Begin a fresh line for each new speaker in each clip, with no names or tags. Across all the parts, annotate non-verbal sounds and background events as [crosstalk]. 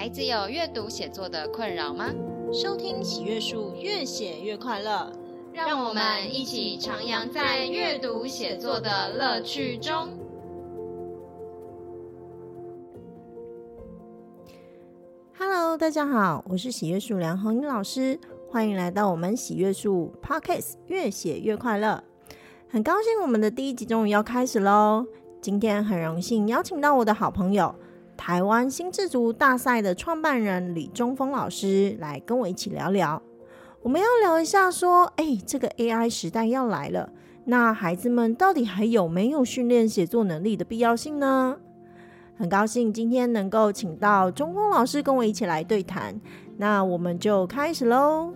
孩子有阅读写作的困扰吗？
收听喜阅树，越写越快乐。
让我们一起徜徉在阅读写作的乐趣中。
Hello，大家好，我是喜阅树梁虹莹老师，欢迎来到我们喜阅树 Podcast，越写越快乐。很高兴我们的第一集终于要开始喽！今天很荣幸邀请到我的好朋友。台湾心智图大赛的创办人李中锋老师来跟我一起聊聊，我们要聊一下说，哎、欸，这个 AI 时代要来了，那孩子们到底还有没有训练写作能力的必要性呢？很高兴今天能够请到中锋老师跟我一起来对谈，那我们就开始喽。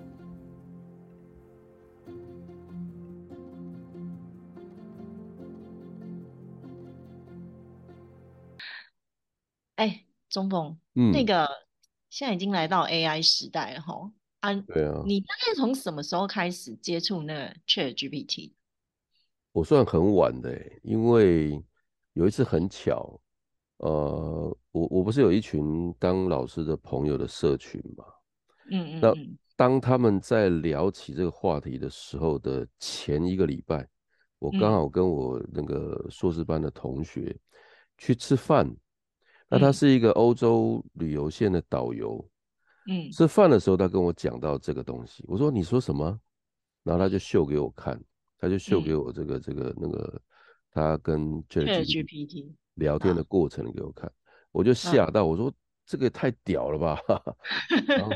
哎，中锋，嗯，那个现在已经来到 AI 时代了哈，啊，
对啊，
你大概从什么时候开始接触那个 ChatGPT？
我算很晚的，因为有一次很巧，呃，我我不是有一群当老师的朋友的社群嘛，嗯嗯，那当他们在聊起这个话题的时候的前一个礼拜，我刚好跟我那个硕士班的同学去吃饭。那他是一个欧洲旅游线的导游，嗯，吃饭的时候他跟我讲到这个东西，我说你说什么？然后他就秀给我看，他就秀给我这个、嗯、这个那个他跟 ChatGPT 聊天的过程给我看，啊、我就吓到，我说这个也太屌了吧！[laughs] 然后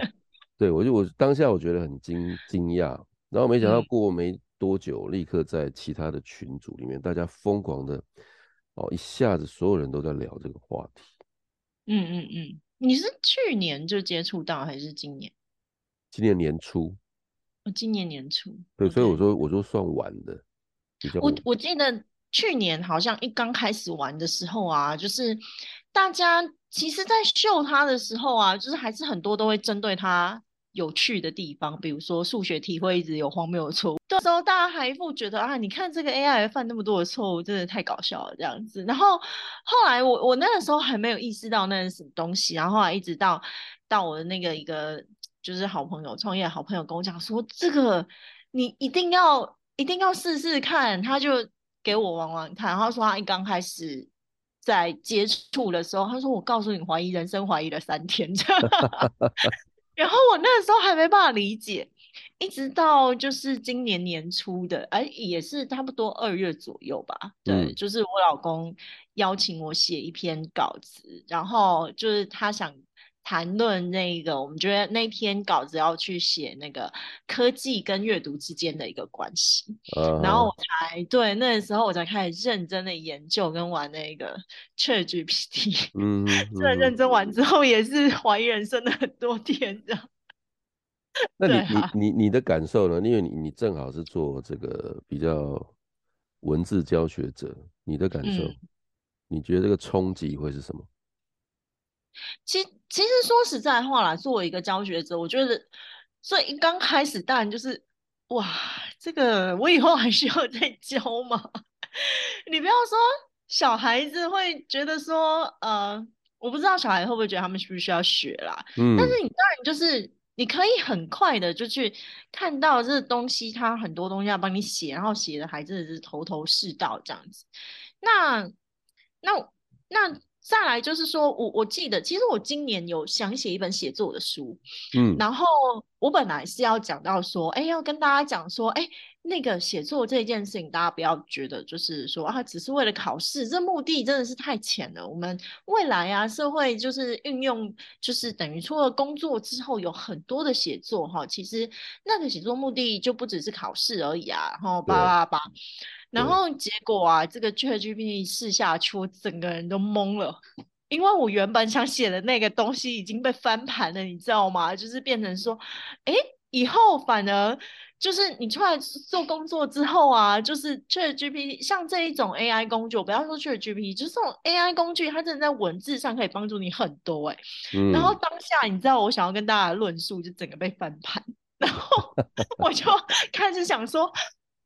对我就我当下我觉得很惊惊讶，然后没想到过没多久，立刻在其他的群组里面，大家疯狂的哦，一下子所有人都在聊这个话题。
嗯嗯嗯，你是去年就接触到还是今年？
今年年初。
哦，今年年初。
对，所以我说我说算晚的。
我我记得去年好像一刚开始玩的时候啊，就是大家其实，在秀他的时候啊，就是还是很多都会针对它。有趣的地方，比如说数学题会一直有荒谬的错误，[laughs] 这时候大家还不觉得啊？你看这个 AI 犯那么多的错误，真的太搞笑了这样子。然后后来我我那个时候还没有意识到那是什么东西，然后后来一直到到我的那个一个就是好朋友创业好朋友跟我讲说，这个你一定要一定要试试看，他就给我玩玩看。然后说他一刚开始在接触的时候，他说我告诉你，怀疑人生怀疑了三天。[laughs] 然后我那个时候还没办法理解，一直到就是今年年初的，哎，也是差不多二月左右吧。对，嗯、就是我老公邀请我写一篇稿子，然后就是他想。谈论那个，我们觉得那篇稿子要去写那个科技跟阅读之间的一个关系，uh huh. 然后我才对那个时候我才开始认真的研究跟玩那个 ChatGPT，嗯，[laughs] 这认真玩之后也是怀疑人生的很多天这样。
那你、啊、你你你的感受呢？因为你你正好是做这个比较文字教学者，你的感受，嗯、你觉得这个冲击会是什么？
其其实说实在话啦，作为一个教学者，我觉得，所以刚开始当然就是，哇，这个我以后还需要再教吗？[laughs] 你不要说小孩子会觉得说，呃，我不知道小孩会不会觉得他们需不需要学啦。嗯。但是你当然就是你可以很快的就去看到这个东西，他很多东西要帮你写，然后写的还真的是头头是道这样子。那那那。那再来就是说，我我记得，其实我今年有想写一本写作的书，嗯，然后我本来是要讲到说，哎，要跟大家讲说，哎，那个写作这件事情，大家不要觉得就是说啊，只是为了考试，这目的真的是太浅了。我们未来啊，社会就是运用，就是等于除了工作之后，有很多的写作哈，其实那个写作目的就不只是考试而已啊，然后叭叭叭。然后结果啊，这个 ChatGPT 试下去，我整个人都懵了，因为我原本想写的那个东西已经被翻盘了，你知道吗？就是变成说，哎，以后反而就是你出来做工作之后啊，就是 ChatGPT 像这一种 AI 工具，我不要说 ChatGPT，就是这种 AI 工具，它真的在文字上可以帮助你很多哎、欸。嗯、然后当下你知道我想要跟大家论述，就整个被翻盘，然后 [laughs] 我就开始想说。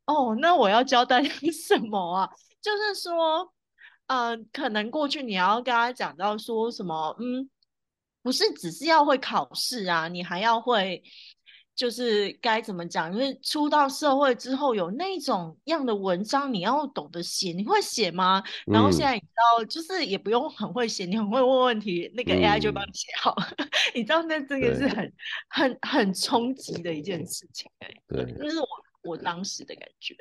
哦，那我要教大家什么啊？就是说，呃，可能过去你要跟他讲到说什么，嗯，不是只是要会考试啊，你还要会。就是该怎么讲？因为出到社会之后，有那种样的文章，你要懂得写。你会写吗？然后现在你知道，就是也不用很会写，你很会问问题，那个 AI 就帮你写好。嗯、[laughs] 你知道，那这个是很很很冲击的一件事情。对，就是我我当时的感觉。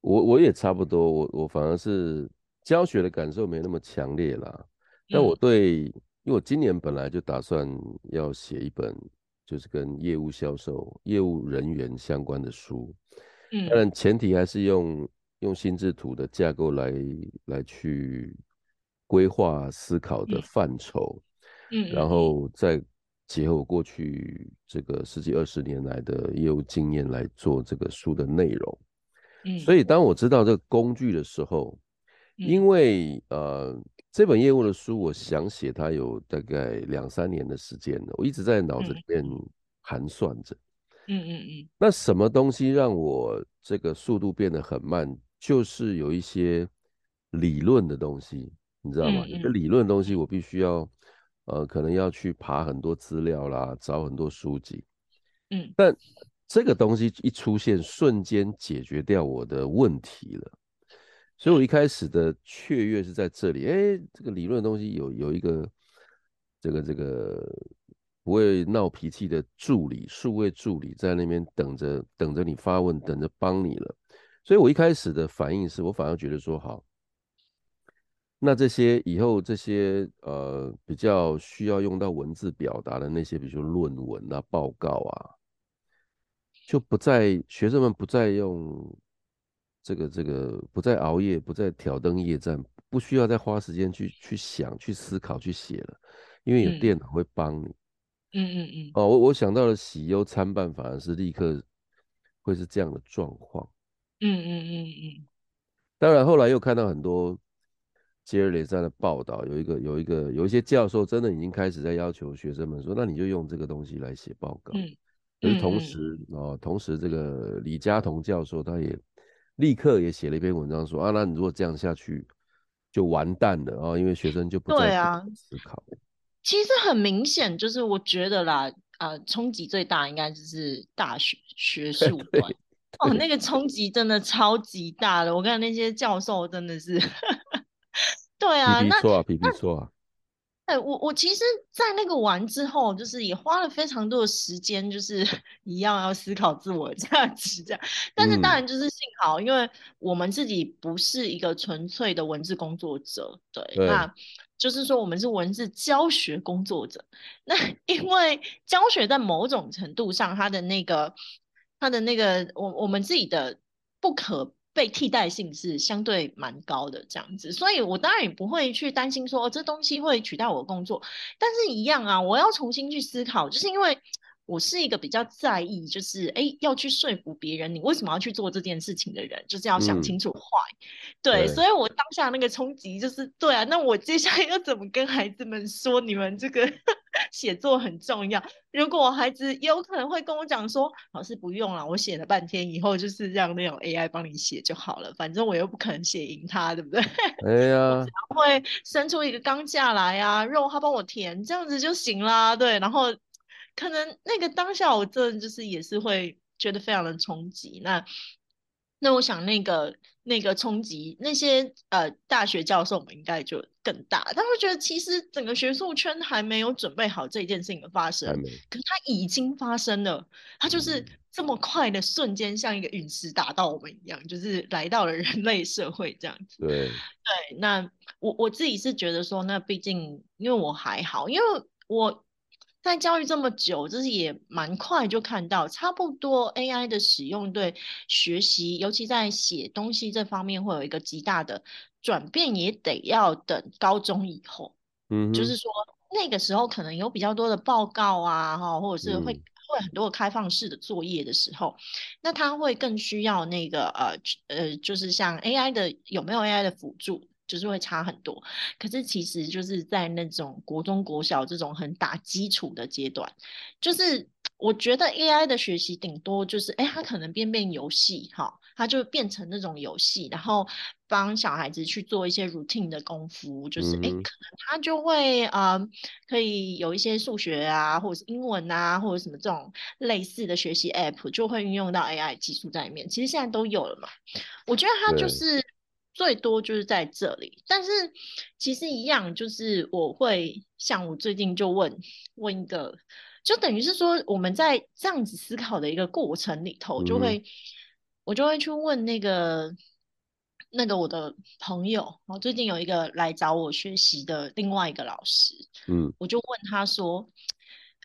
我我也差不多，我我反而是教学的感受没那么强烈啦。但我对，嗯、因为我今年本来就打算要写一本。就是跟业务销售、业务人员相关的书，嗯，当然前提还是用用心智图的架构来来去规划思考的范畴，嗯，然后再结合我过去这个十几二十年来的业务经验来做这个书的内容，嗯，所以当我知道这个工具的时候，因为呃。这本业务的书，我想写它有大概两三年的时间了，我一直在脑子里面盘算着。嗯嗯嗯。那什么东西让我这个速度变得很慢？就是有一些理论的东西，你知道吗？有个理论的东西，我必须要呃，可能要去爬很多资料啦，找很多书籍。嗯。但这个东西一出现，瞬间解决掉我的问题了。所以，我一开始的雀跃是在这里。哎，这个理论的东西有有一个这个这个不会闹脾气的助理，数位助理在那边等着等着你发问，等着帮你了。所以我一开始的反应是我反而觉得说好，那这些以后这些呃比较需要用到文字表达的那些，比如说论文啊、报告啊，就不再学生们不再用。这个这个不再熬夜，不再挑灯夜战，不需要再花时间去去想、去思考、去写了，因为有电脑会帮你。嗯嗯嗯。哦，我我想到了喜忧参半，反而是立刻会是这样的状况。嗯嗯嗯嗯。当然，后来又看到很多接二连三的报道，有一个有一个有一些教授真的已经开始在要求学生们说：“那你就用这个东西来写报告。”嗯。可是同时哦，同时这个李嘉彤教授他也。立刻也写了一篇文章说啊，那你如果这样下去就完蛋了啊，因为学生就不再思考。
对啊，其实很明显，就是我觉得啦，呃，冲击最大应该就是大学学 [laughs] 术端 [laughs] 哦，那个冲击真的超级大的。我看那些教授真的是，对啊，
皮皮错啊，皮皮错啊。
哎，我我其实，在那个完之后，就是也花了非常多的时间，就是 [laughs] 一样要思考自我价值这样。但是当然就是幸好，因为我们自己不是一个纯粹的文字工作者，对，对那就是说我们是文字教学工作者。那 [laughs] 因为教学在某种程度上，它的那个，它的那个，我我们自己的不可。被替代性是相对蛮高的这样子，所以我当然也不会去担心说，哦，这东西会取代我的工作，但是一样啊，我要重新去思考，就是因为。我是一个比较在意，就是哎，要去说服别人，你为什么要去做这件事情的人，就是要想清楚坏。对，所以我当下那个冲击就是，对啊，那我接下来要怎么跟孩子们说，你们这个 [laughs] 写作很重要？如果我孩子有可能会跟我讲说，老师不用了，我写了半天以后就是让那种 AI 帮你写就好了，反正我又不可能写赢他，对不对？[laughs] 哎呀，我只要会生出一个钢架来啊，肉他帮我填，这样子就行啦。对，然后。可能那个当下，我真的就是也是会觉得非常的冲击。那那我想那个那个冲击，那些呃大学教授们应该就更大。他会觉得其实整个学术圈还没有准备好这件事情的发生，可是它已经发生了。它就是这么快的瞬间，像一个陨石打到我们一样，就是来到了人类社会这样子。对对，那我我自己是觉得说，那毕竟因为我还好，因为我。在教育这么久，就是也蛮快就看到，差不多 AI 的使用对学习，尤其在写东西这方面会有一个极大的转变，也得要等高中以后。嗯，就是说那个时候可能有比较多的报告啊，哈，或者是会、嗯、会很多开放式的作业的时候，那他会更需要那个呃呃，就是像 AI 的有没有 AI 的辅助。就是会差很多，可是其实就是在那种国中、国小这种很打基础的阶段，就是我觉得 AI 的学习顶多就是，哎，它可能变变游戏，哈，它就变成那种游戏，然后帮小孩子去做一些 routine 的功夫，就是，哎、嗯，可能他就会，呃，可以有一些数学啊，或者是英文啊，或者什么这种类似的学习 app，就会运用到 AI 技术在里面。其实现在都有了嘛，我觉得它就是最多就是在这里，但是其实一样，就是我会像我最近就问问一个。就等于是说，我们在这样子思考的一个过程里头，就会、嗯、我就会去问那个那个我的朋友，我最近有一个来找我学习的另外一个老师，嗯，我就问他说，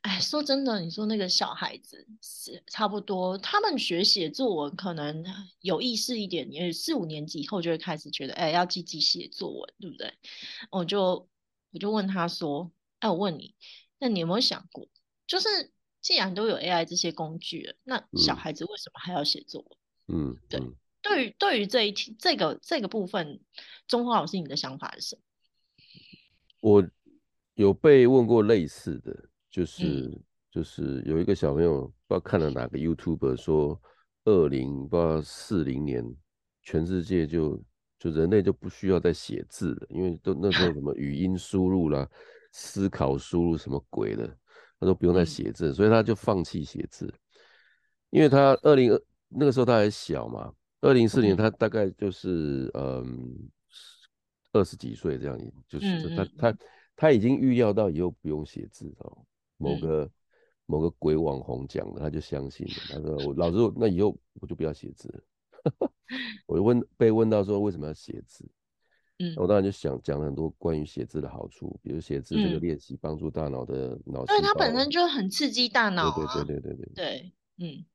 哎，说真的，你说那个小孩子是差不多，他们学写作文可能有意识一点，也四五年级以后就会开始觉得，哎，要积极写作文，对不对？我就我就问他说，哎，我问你，那你有没有想过？就是既然都有 AI 这些工具了，那小孩子为什么还要写作文？嗯，对。嗯、对于对于这一题这个这个部分，中华老师你的想法是什么？
我有被问过类似的，就是、嗯、就是有一个小朋友不知道看了哪个 YouTuber 说，二零不知道四零年，全世界就就人类就不需要再写字了，因为都那时候什么语音输入啦、思考输入什么鬼的。他都不用再写字，所以他就放弃写字，因为他二零二那个时候他还小嘛，二零四年他大概就是嗯二十几岁这样，就是他他他已经预料到以后不用写字哦，某个某个鬼网红讲的，他就相信了。他说我老师，那以后我就不要写字了。[laughs] 我就问被问到说为什么要写字？嗯，我当然就想讲了很多关于写字的好处，比如写字这个练习帮助大脑的脑，
因为它本身就很刺激大脑、啊。
对对对对对
对，嗯。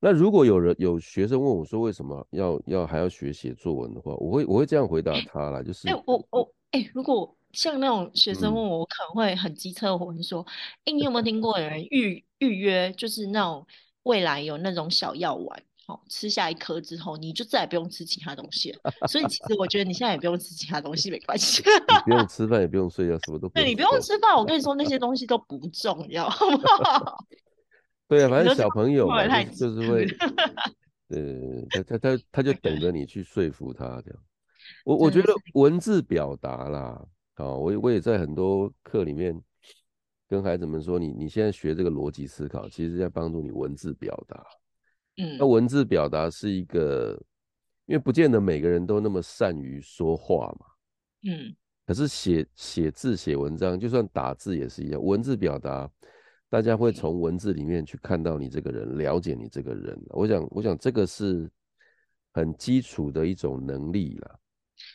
那如果有人有学生问我说为什么要要还要学写作文的话，我会我会这样回答他啦，就是，哎、欸、我我哎、欸，
如果像那种学生问我，可能会很机车，我会说，哎、欸，你有没有 [laughs] 听过有人预预约，就是那种未来有那种小药丸？哦，吃下一颗之后，你就再也不用吃其他东西了。所以其实我觉得你现在也不用吃其他东西，没关系。[laughs]
不用吃饭，也不用睡觉，什么都不用。对，
你不用吃饭，我跟你说那些东西都不重要，好不好？[laughs]
对啊，反正小朋友嘛，就是会，呃，他他他他就等着你去说服他这样。我我觉得文字表达啦，啊，我我也在很多课里面跟孩子们说，你你现在学这个逻辑思考，其实是在帮助你文字表达。嗯，那文字表达是一个，因为不见得每个人都那么善于说话嘛。嗯，可是写写字写文章，就算打字也是一样。文字表达，大家会从文字里面去看到你这个人，了解你这个人。我想，我想这个是很基础的一种能力啦。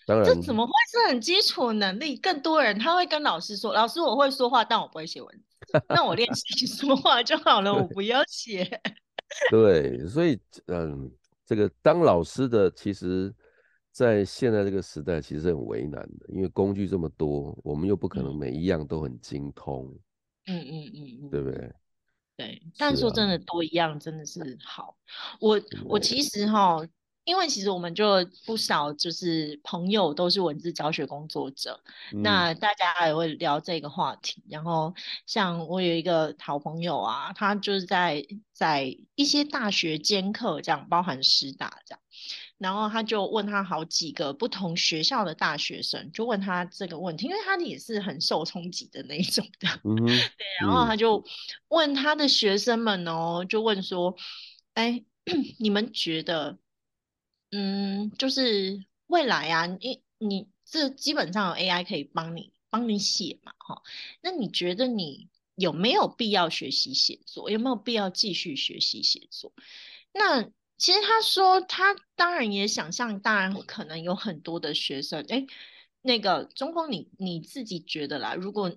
当然，
这怎么会是很基础能力？更多人他会跟老师说：“老师，我会说话，但我不会写文字。那我练习说话就好了，我不要写。[laughs] ”
对，所以嗯，这个当老师的，其实，在现在这个时代，其实很为难的，因为工具这么多，我们又不可能每一样都很精通。嗯嗯嗯嗯，对不对？
对，但说真的，多一样真的是好。我我其实哈。因为其实我们就不少，就是朋友都是文字教学工作者，嗯、那大家也会聊这个话题。然后像我有一个好朋友啊，他就是在在一些大学兼课，这样包含师大这样，然后他就问他好几个不同学校的大学生，就问他这个问题，因为他也是很受冲击的那一种的。嗯、[laughs] 对，然后他就问他的学生们哦，就问说，哎，[clears throat] 你们觉得？嗯，就是未来啊，你你这基本上有 AI 可以帮你帮你写嘛，哈，那你觉得你有没有必要学习写作？有没有必要继续学习写作？那其实他说他当然也想象，当然可能有很多的学生，哎，那个中锋，你你自己觉得啦，如果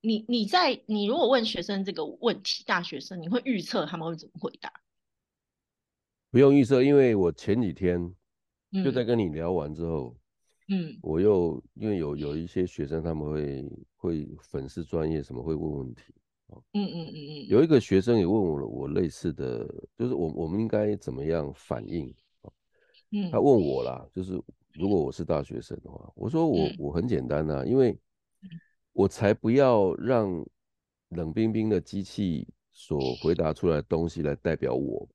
你你在你如果问学生这个问题，大学生你会预测他们会怎么回答？
不用预设，因为我前几天就在跟你聊完之后，嗯，我又因为有有一些学生他们会会粉丝专业什么会问问题，嗯嗯嗯嗯，有一个学生也问我了，我类似的，就是我我们应该怎么样反应？嗯，他问我啦，就是如果我是大学生的话，我说我我很简单呐，因为我才不要让冷冰冰的机器。所回答出来的东西来代表我，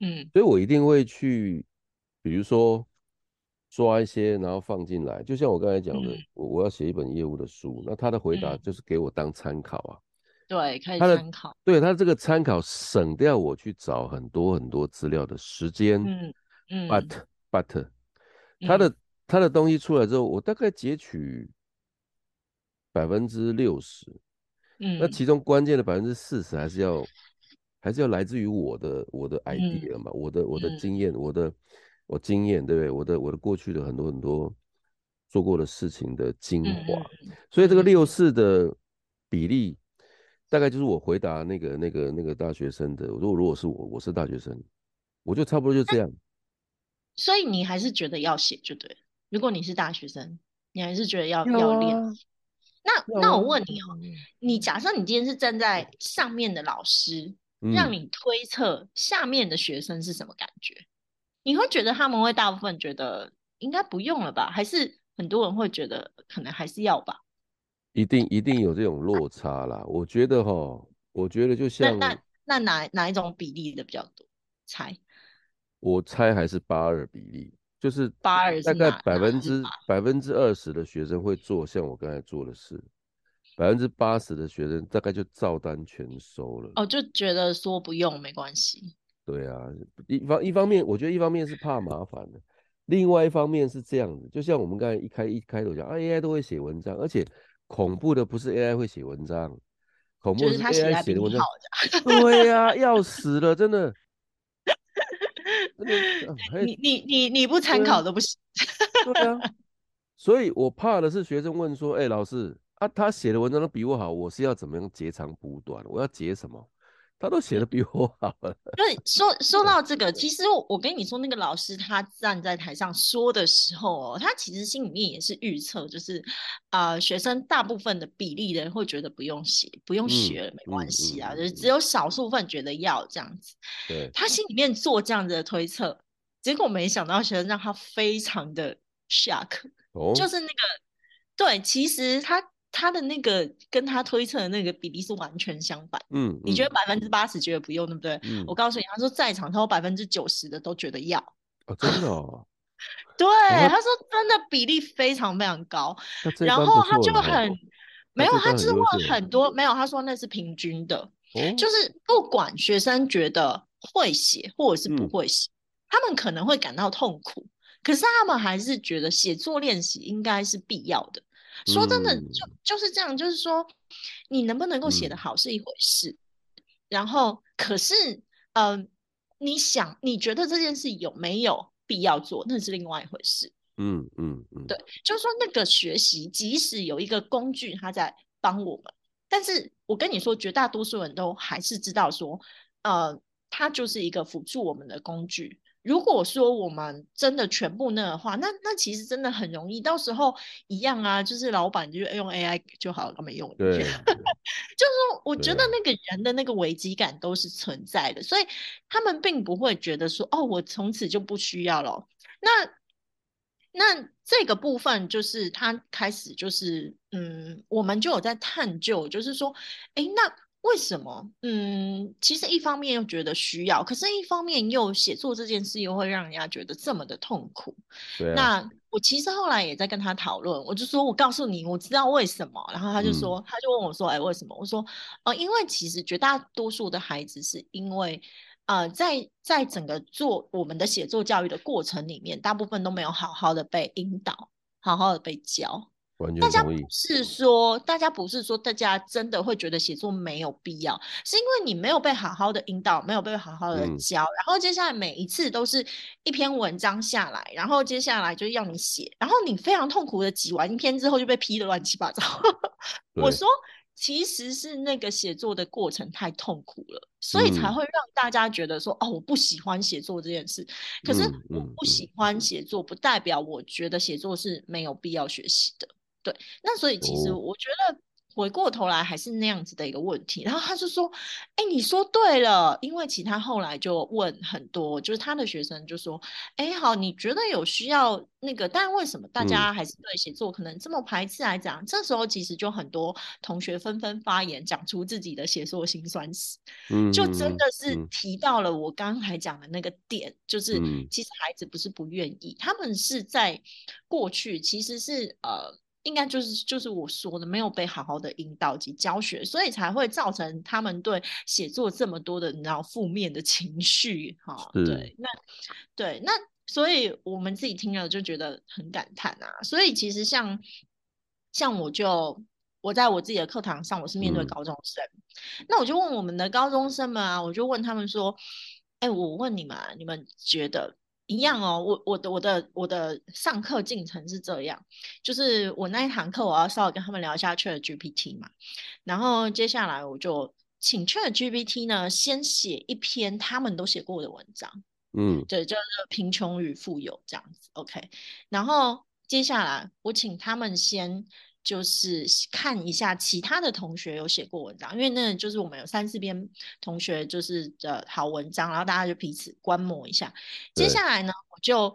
嗯，
所以我一定会去，比如说抓一些，然后放进来，就像我刚才讲的，我、嗯、我要写一本业务的书，那他的回答就是给我当参考啊，
对，可以参考，
对他这个参考省掉我去找很多很多资料的时间，
嗯嗯
，but but 他的他的东西出来之后，我大概截取百分之六十。嗯，那其中关键的百分之四十还是要，还是要来自于我的我的 idea 嘛，嗯、我的我的经验，嗯、我的我经验，对不对？我的我的过去的很多很多做过的事情的精华，嗯、所以这个六四的比例，嗯、大概就是我回答那个那个那个大学生的。如果如果是我，我是大学生，我就差不多就这样。
所以你还是觉得要写就对。如果你是大学生，你还是觉得要要练。那那我问你哦，你假设你今天是站在上面的老师，嗯、让你推测下面的学生是什么感觉？你会觉得他们会大部分觉得应该不用了吧？还是很多人会觉得可能还是要吧？
一定一定有这种落差啦。我觉得哈，我觉得就像
那那，那哪哪一种比例的比较多？猜？
我猜还是八二比例。就是大概百分之百分之二十的学生会做像我刚才做的事，百分之八十的学生大概就照单全收了。
哦，就觉得说不用没关系。
对啊，一方一方面，我觉得一方面是怕麻烦的，另外一方面是这样子，就像我们刚才一开一开头讲啊，AI 都会写文章，而且恐怖的不是 AI 会写文章，恐怖的是 AI 写的文章，对呀、啊，[laughs] 要死了，真的。[laughs]
你你你你不参考都不行。
对啊，[laughs] 所以我怕的是学生问说：“哎、欸，老师啊，他写的文章都比我好，我是要怎么样截长补短？我要截什么？”他都写的比我好了。
对，说说到这个，[laughs] 其实我我跟你说，那个老师他站在台上说的时候哦，他其实心里面也是预测，就是啊、呃，学生大部分的比例的人会觉得不用写，不用学了，没关系啊，嗯嗯嗯、就是只有少数分觉得要这样子。
对，
他心里面做这样子的推测，结果没想到学生让他非常的 shock，、哦、就是那个对，其实他。他的那个跟他推测的那个比例是完全相反。
嗯，嗯，
你觉得百分之八十觉得不用，对不对？
嗯，
我告诉你，他说在场超过百分之九十的都觉得要。
哦，真的哦。[laughs]
对，哦、他说真的比例非常非常高。然后他就很没有，他之后很多没有，他说那是平均的，哦、就是不管学生觉得会写或者是不会写，嗯、他们可能会感到痛苦，可是他们还是觉得写作练习应该是必要的。说真的，就就是这样，就是说，你能不能够写得好是一回事，嗯、然后可是，嗯、呃，你想，你觉得这件事有没有必要做，那是另外一回事。
嗯嗯嗯，
对，就是说那个学习，即使有一个工具它在帮我们，但是我跟你说，绝大多数人都还是知道说，呃，它就是一个辅助我们的工具。如果说我们真的全部那的话，那那其实真的很容易，到时候一样啊，就是老板就用 AI 就好了，没用？
对，[laughs]
就是说，我觉得那个人的那个危机感都是存在的，所以他们并不会觉得说，哦，我从此就不需要了。那那这个部分就是他开始就是，嗯，我们就有在探究，就是说，哎，那。为什么？嗯，其实一方面又觉得需要，可是一方面又写作这件事又会让人家觉得这么的痛苦。
对啊。
那我其实后来也在跟他讨论，我就说，我告诉你，我知道为什么。然后他就说，嗯、他就问我说，哎，为什么？我说，呃，因为其实绝大多数的孩子是因为，呃，在在整个做我们的写作教育的过程里面，大部分都没有好好的被引导，好好的被教。大家不是说，大家不是说，大家真的会觉得写作没有必要，是因为你没有被好好的引导，没有被好好的教，嗯、然后接下来每一次都是一篇文章下来，然后接下来就要你写，然后你非常痛苦的挤完一篇之后就被批的乱七八糟。[laughs] 我说，其实是那个写作的过程太痛苦了，所以才会让大家觉得说，嗯、哦，我不喜欢写作这件事。可是我不喜欢写作，不代表我觉得写作是没有必要学习的。对，那所以其实我觉得回过头来还是那样子的一个问题，然后他就说：“哎，你说对了。”因为其他后来就问很多，就是他的学生就说：“哎，好，你觉得有需要那个？但为什么大家还是对写作可能这么排斥来讲？”嗯、这时候其实就很多同学纷纷发言，讲出自己的写作辛酸史，嗯，就真的是提到了我刚才讲的那个点，嗯、就是其实孩子不是不愿意，他们是在过去其实是呃。应该就是就是我说的，没有被好好的引导及教学，所以才会造成他们对写作这么多的你知道负面的情绪哈。对，那对那所以我们自己听了就觉得很感叹啊。所以其实像像我就我在我自己的课堂上，我是面对高中生，嗯、那我就问我们的高中生们啊，我就问他们说，哎，我问你们啊，你们觉得？一样哦，我我的我的我的上课进程是这样，就是我那一堂课我要稍微跟他们聊一下 ChatGPT 嘛，然后接下来我就请 ChatGPT 呢先写一篇他们都写过的文章，嗯，对，叫做贫穷与富有这样子，OK，然后接下来我请他们先。就是看一下其他的同学有写过文章，因为那就是我们有三四篇同学就是的好文章，然后大家就彼此观摩一下。接下来呢，我就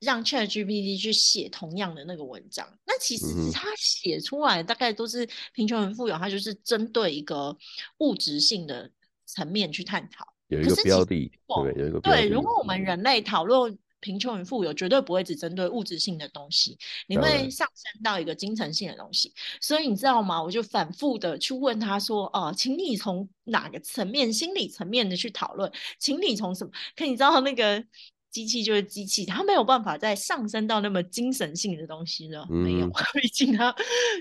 让 ChatGPT 去写同样的那个文章。那其实他写出来大概都是贫穷与富有，他就是针对一个物质性的层面去探讨。
有一个标的，对，有一个标的。
对，如果我们人类讨论。贫穷与富有绝对不会只针对物质性的东西，你会上升到一个精神性的东西。所以你知道吗？我就反复的去问他说：“哦、呃，请你从哪个层面、心理层面的去讨论？请你从什么？可你知道那个机器就是机器，它没有办法再上升到那么精神性的东西了。嗯、没有，[laughs] 毕竟它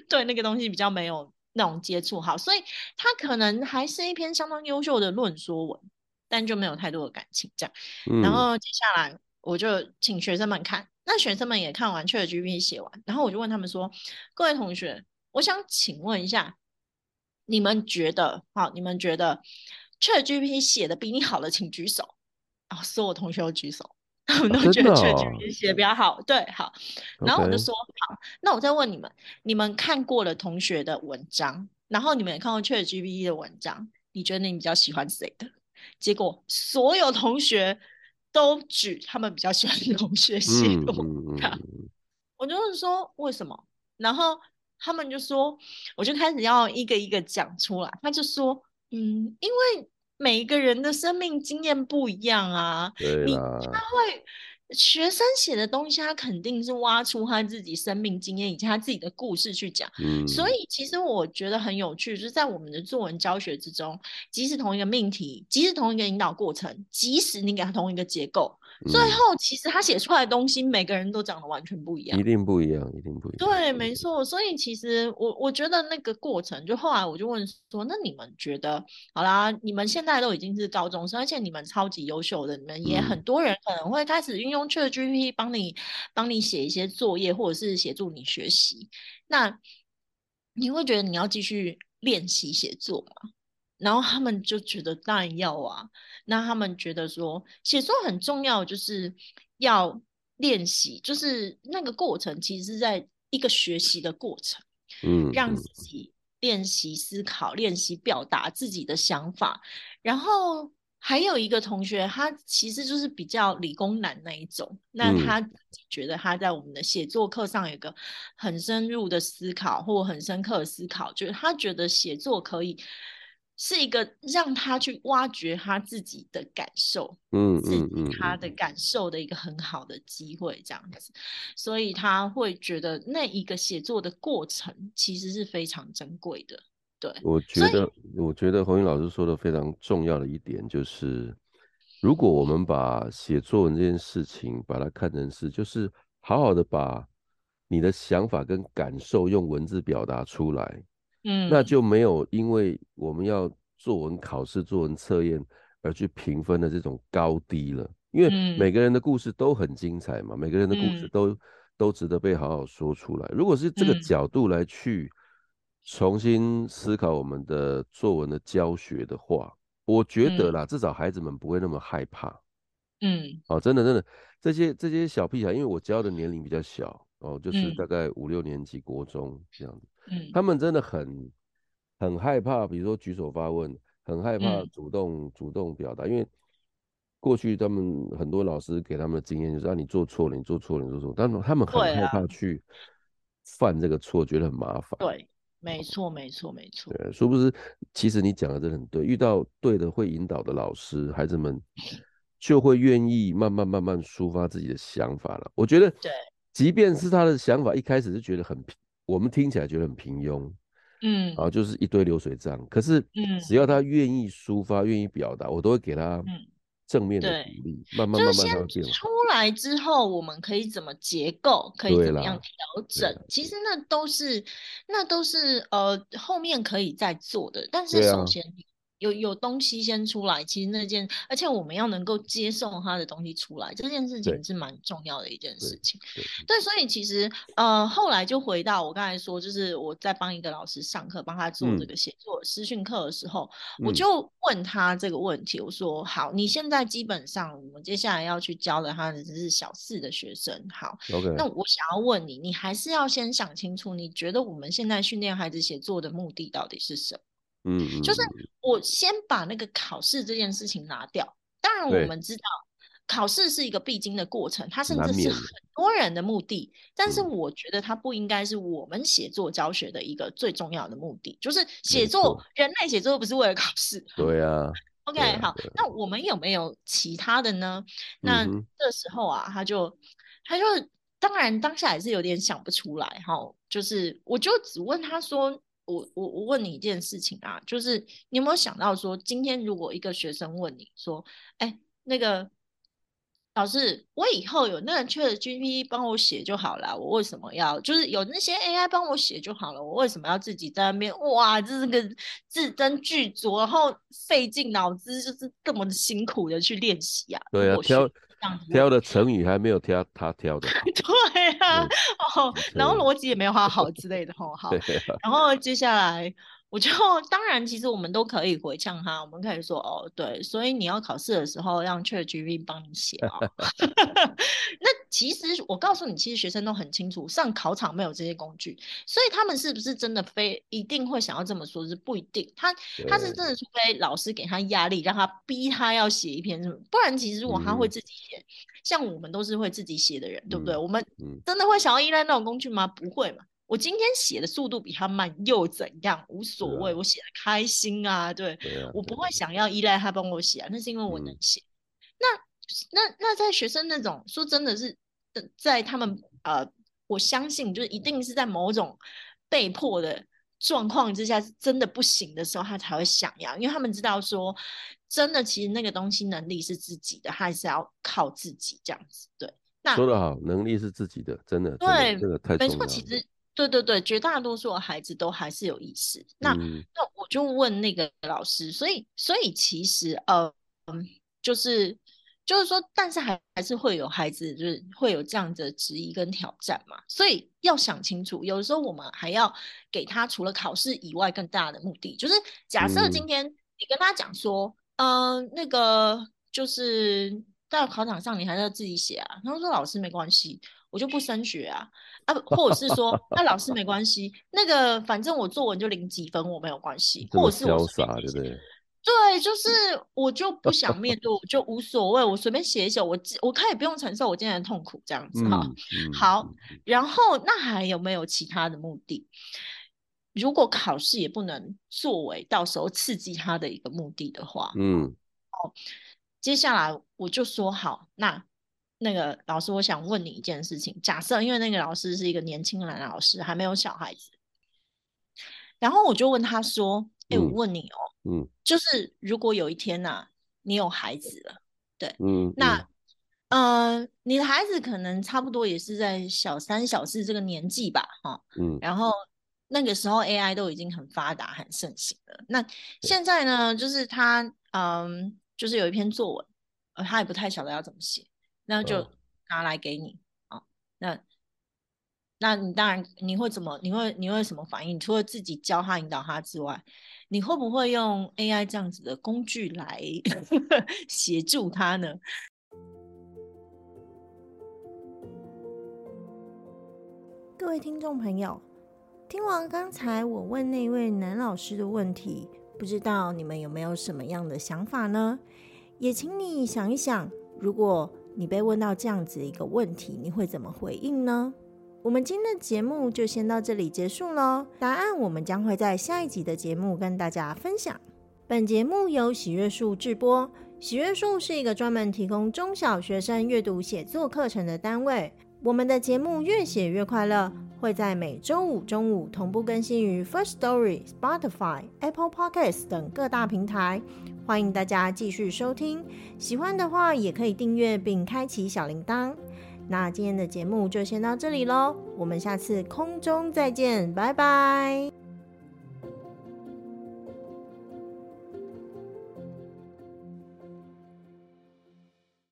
对那个东西比较没有那种接触。好，所以它可能还是一篇相当优秀的论说文，但就没有太多的感情这样。嗯、然后接下来。我就请学生们看，那学生们也看完，ChatGPT 写完，然后我就问他们说：“各位同学，我想请问一下，你们觉得，好，你们觉得 ChatGPT 写的比你好的，请举手。”啊，所有同学都举手，他们都觉得 ChatGPT 写的比较好。哦、对，好，然后我就说：“ Okay. 好，那我再问你们，你们看过了同学的文章，然后你们也看过 ChatGPT 的文章，你觉得你比较喜欢谁的？”结果所有同学。都举他们比较喜欢的同学写过，我就是说为什么？然后他们就说，我就开始要一个一个讲出来。他就说，嗯，因为每一个人的生命经验不一样啊，你他会。学生写的东西，他肯定是挖出他自己生命经验以及他自己的故事去讲。嗯，所以其实我觉得很有趣，就是在我们的作文教学之中，即使同一个命题，即使同一个引导过程，即使你给他同一个结构。最后，其实他写出来的东西，每个人都讲的完全不一样，
一定不一样，一定不一样。
对，没错。所以其实我我觉得那个过程，就后来我就问说，那你们觉得，好啦，你们现在都已经是高中生，而且你们超级优秀的，你们也很多人可能会开始运用 ChatGPT 帮你帮你写一些作业，或者是协助你学习。那你会觉得你要继续练习写作吗？然后他们就觉得当然要啊，那他们觉得说写作很重要，就是要练习，就是那个过程其实是在一个学习的过程，嗯，让自己练习思考，练习表达自己的想法。然后还有一个同学，他其实就是比较理工男那一种，那他觉得他在我们的写作课上有一个很深入的思考或很深刻的思考，就是他觉得写作可以。是一个让他去挖掘他自己的感受，嗯，自己他的感受的一个很好的机会，这样子，所以他会觉得那一个写作的过程其实是非常珍贵的。对，
我觉得，我觉得虹莹老师说的非常重要的一点就是，如果我们把写作文这件事情把它看成是，就是好好的把你的想法跟感受用文字表达出来。嗯，那就没有因为我们要作文考试、作文测验而去评分的这种高低了。因为每个人的故事都很精彩嘛，每个人的故事都、嗯、都值得被好好说出来。如果是这个角度来去重新思考我们的作文的教学的话，我觉得啦，至少孩子们不会那么害怕。嗯，哦，真的真的，这些这些小屁孩，因为我教的年龄比较小哦，就是大概五六年级国中这样子。嗯，他们真的很很害怕，比如说举手发问，很害怕主动、嗯、主动表达，因为过去他们很多老师给他们的经验就是让、啊、你做错了，你做错了，你做错了，但他们很害怕去犯这个错，觉得很麻烦。
对，没错，没错，没错。
对，殊不知，其实你讲的真的很对，遇到对的会引导的老师，孩子们 [laughs] 就会愿意慢慢慢慢抒发自己的想法了。我觉得，对，即便是他的想法一开始是觉得很平，我们听起来觉得很平庸。嗯，然后就是一堆流水账。可是，只要他愿意抒发、愿、嗯、意表达，我都会给他正面的鼓励。嗯、慢慢慢慢他会变。
出来之后，我们可以怎么结构？可以怎么样调整？其实那都是，那都是呃后面可以再做的。但是首先。有有东西先出来，其实那件，而且我们要能够接受他的东西出来，这件事情是蛮重要的一件事情。对，对对对，所以其实呃后来就回到我刚才说，就是我在帮一个老师上课，帮他做这个写作私训课的时候，嗯，我就问他这个问题，我说：好，你现在基本上我们接下来要去教的他的只是小四的学生，好.那我想要问你，你还是要先想清楚，你觉得我们现在训练孩子写作的目的到底是什么？嗯，就是我先把那个考试这件事情拿掉。当然，我们知道考试是一个必经的过程，它甚至是很多人的目的。但是，我觉得它不应该是我们写作教学的一个最重要的目的。就是写作，人类写作不是为了考试。
对啊。[laughs]
OK，好，那我们有没有其他的呢？那这时候啊，他就他就当然当下也是有点想不出来哈。就是我就只问他说。我我我问你一件事情啊，就是你有没有想到说，今天如果一个学生问你说，哎，那个老师，我以后有那个 ChatGPT 帮我写就好了，我为什么要就是有那些 AI 帮我写就好了，我为什么要自己在那边哇，这是个字斟句酌，然后费尽脑汁，就是这么辛苦的去练习啊？
对啊，挑挑的成语还没有挑他挑的。[laughs]
对啊，哦，然后逻辑也没有他好之类的，吼，[laughs] 好，然后接下来。我就当然，其实我们都可以回呛他，我们可以说哦，对，所以你要考试的时候让 ChatGPT 帮你写啊。[laughs] 那其实我告诉你，其实学生都很清楚，上考场没有这些工具，所以他们是不是真的非一定会想要这么说？是不一定，他他是真的，除非老师给他压力，让他逼他要写一篇什么，不然其实如果他会自己写，嗯、像我们都是会自己写的人，对不对？嗯、我们真的会想要依赖那种工具吗？不会嘛。我今天写的速度比他慢又怎样？无所谓，啊、我写的开心啊，对，我不会想要依赖他帮我写啊，那是因为我能写。嗯、那那那在学生那种说真的是，在他们呃，我相信就是一定是在某种被迫的状况之下，是真的不行的时候，他才会想要，因为他们知道说，真的其实那个东西能力是自己的，他还是要靠自己这样子。对，那
说得好，能力是自己的，真的，
对，
这个太。
没错，其实。对对对，绝大多数的孩子都还是有意识。那、嗯、那我就问那个老师，所以所以其实呃嗯，就是就是说，但是还还是会有孩子就是会有这样的质疑跟挑战嘛。所以要想清楚，有的时候我们还要给他除了考试以外更大的目的，就是假设今天你跟他讲说，嗯、呃，那个就是到考场上你还是要自己写啊。他说老师没关系。我就不升学啊啊，或者是说，那老师没关系，那个反正我作文就零几分，我没有关系，或者是我对不对？对，就是我就不想面对，我就无所谓，我随便写一写，我我可以不用承受我今天的痛苦，这样子哈、嗯。好，然后那还有没有其他的目的？如果考试也不能作为到时候刺激他的一个目的的话，嗯，好，接下来我就说好，那。那个老师，我想问你一件事情。假设因为那个老师是一个年轻的男老师，还没有小孩子，然后我就问他说：“哎、嗯欸，我问你哦，嗯，就是如果有一天呐、啊，你有孩子了，对，嗯，那，嗯、呃，你的孩子可能差不多也是在小三、小四这个年纪吧，哈，嗯，然后那个时候 AI 都已经很发达、很盛行了。那现在呢，就是他，嗯，就是有一篇作文，呃，他也不太晓得要怎么写。”那就拿来给你啊、哦，那那你当然你会怎么？你会你会什么反应？除了自己教他、引导他之外，你会不会用 AI 这样子的工具来 [laughs] 协助他呢？
各位听众朋友，
听完刚才我问那位男老师的问题，不知道你们有没有什么样的想法呢？也请你想一想，如果你被问到这样子一个问题，你会怎么回应呢？我们今天的节目就先到这里结束喽。答案我们将会在下一集的节目跟大家分享。本节目由喜悦树制播，喜悦树是一个专门提供中小学生阅读写作课程的单位。我们的节目越写越快乐，会在每周五中午同步更新于 First Story、Spotify、Apple Podcasts 等各大平台。欢迎大家继续收听，喜欢的话也可以订阅并开启小铃铛。那今天的节目就先到这里喽，我们下次空中再见，拜拜。